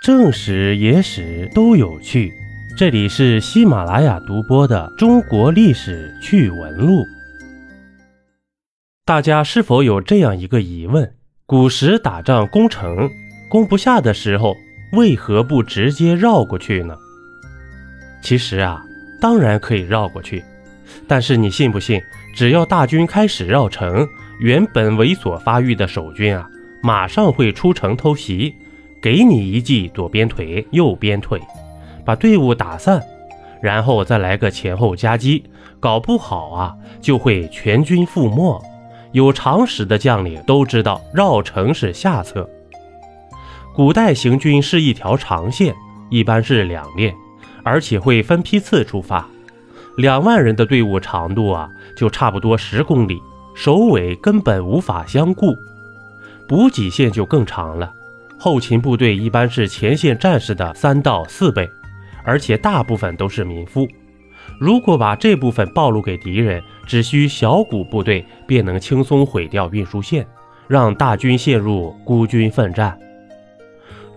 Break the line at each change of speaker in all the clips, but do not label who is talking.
正史、野史都有趣。这里是喜马拉雅独播的《中国历史趣闻录》。大家是否有这样一个疑问：古时打仗攻城，攻不下的时候，为何不直接绕过去呢？其实啊，当然可以绕过去，但是你信不信？只要大军开始绕城，原本猥琐发育的守军啊，马上会出城偷袭。给你一记左边腿，右边腿，把队伍打散，然后再来个前后夹击，搞不好啊就会全军覆没。有常识的将领都知道，绕城是下策。古代行军是一条长线，一般是两列，而且会分批次出发。两万人的队伍长度啊，就差不多十公里，首尾根本无法相顾，补给线就更长了。后勤部队一般是前线战士的三到四倍，而且大部分都是民夫。如果把这部分暴露给敌人，只需小股部队便能轻松毁掉运输线，让大军陷入孤军奋战。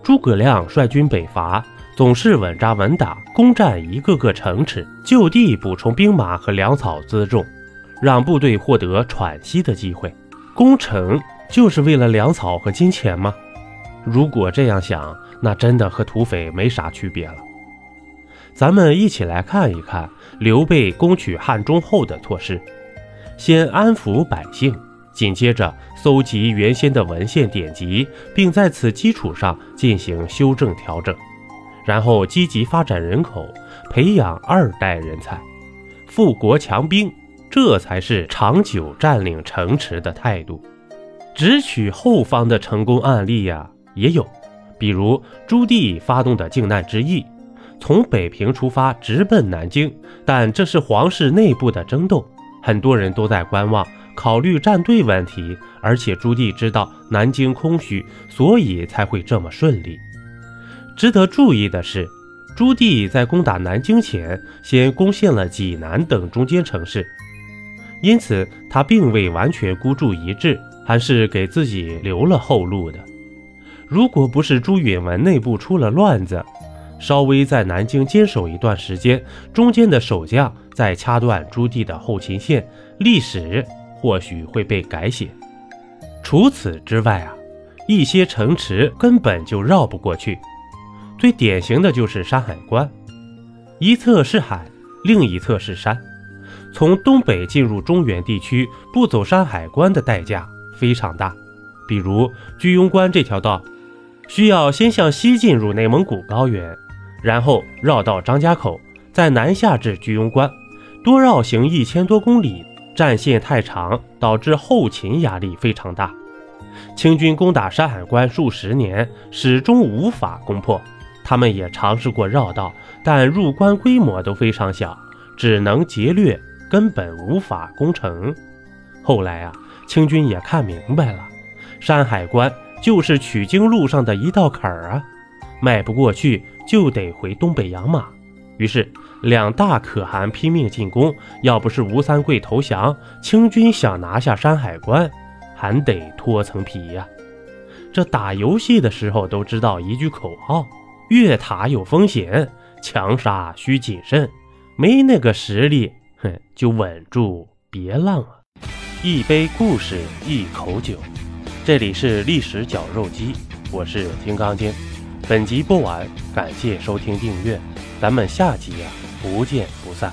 诸葛亮率军北伐，总是稳扎稳打，攻占一个个城池，就地补充兵马和粮草辎重，让部队获得喘息的机会。攻城就是为了粮草和金钱吗？如果这样想，那真的和土匪没啥区别了。咱们一起来看一看刘备攻取汉中后的措施：先安抚百姓，紧接着搜集原先的文献典籍，并在此基础上进行修正调整，然后积极发展人口，培养二代人才，富国强兵，这才是长久占领城池的态度。直取后方的成功案例呀！也有，比如朱棣发动的靖难之役，从北平出发直奔南京，但这是皇室内部的争斗，很多人都在观望，考虑站队问题。而且朱棣知道南京空虚，所以才会这么顺利。值得注意的是，朱棣在攻打南京前，先攻陷了济南等中间城市，因此他并未完全孤注一掷，还是给自己留了后路的。如果不是朱允文内部出了乱子，稍微在南京坚守一段时间，中间的守将再掐断朱棣的后勤线，历史或许会被改写。除此之外啊，一些城池根本就绕不过去。最典型的就是山海关，一侧是海，另一侧是山。从东北进入中原地区，不走山海关的代价非常大。比如居庸关这条道。需要先向西进入内蒙古高原，然后绕到张家口，再南下至居庸关，多绕行一千多公里，战线太长，导致后勤压力非常大。清军攻打山海关数十年，始终无法攻破。他们也尝试过绕道，但入关规模都非常小，只能劫掠，根本无法攻城。后来啊，清军也看明白了，山海关。就是取经路上的一道坎儿啊，迈不过去就得回东北养马。于是两大可汗拼命进攻，要不是吴三桂投降，清军想拿下山海关还得脱层皮呀。这打游戏的时候都知道一句口号：越塔有风险，强杀需谨慎。没那个实力，哼，就稳住别浪啊！一杯故事，一口酒。这里是历史绞肉机，我是金刚经。本集播完，感谢收听订阅，咱们下集啊不见不散。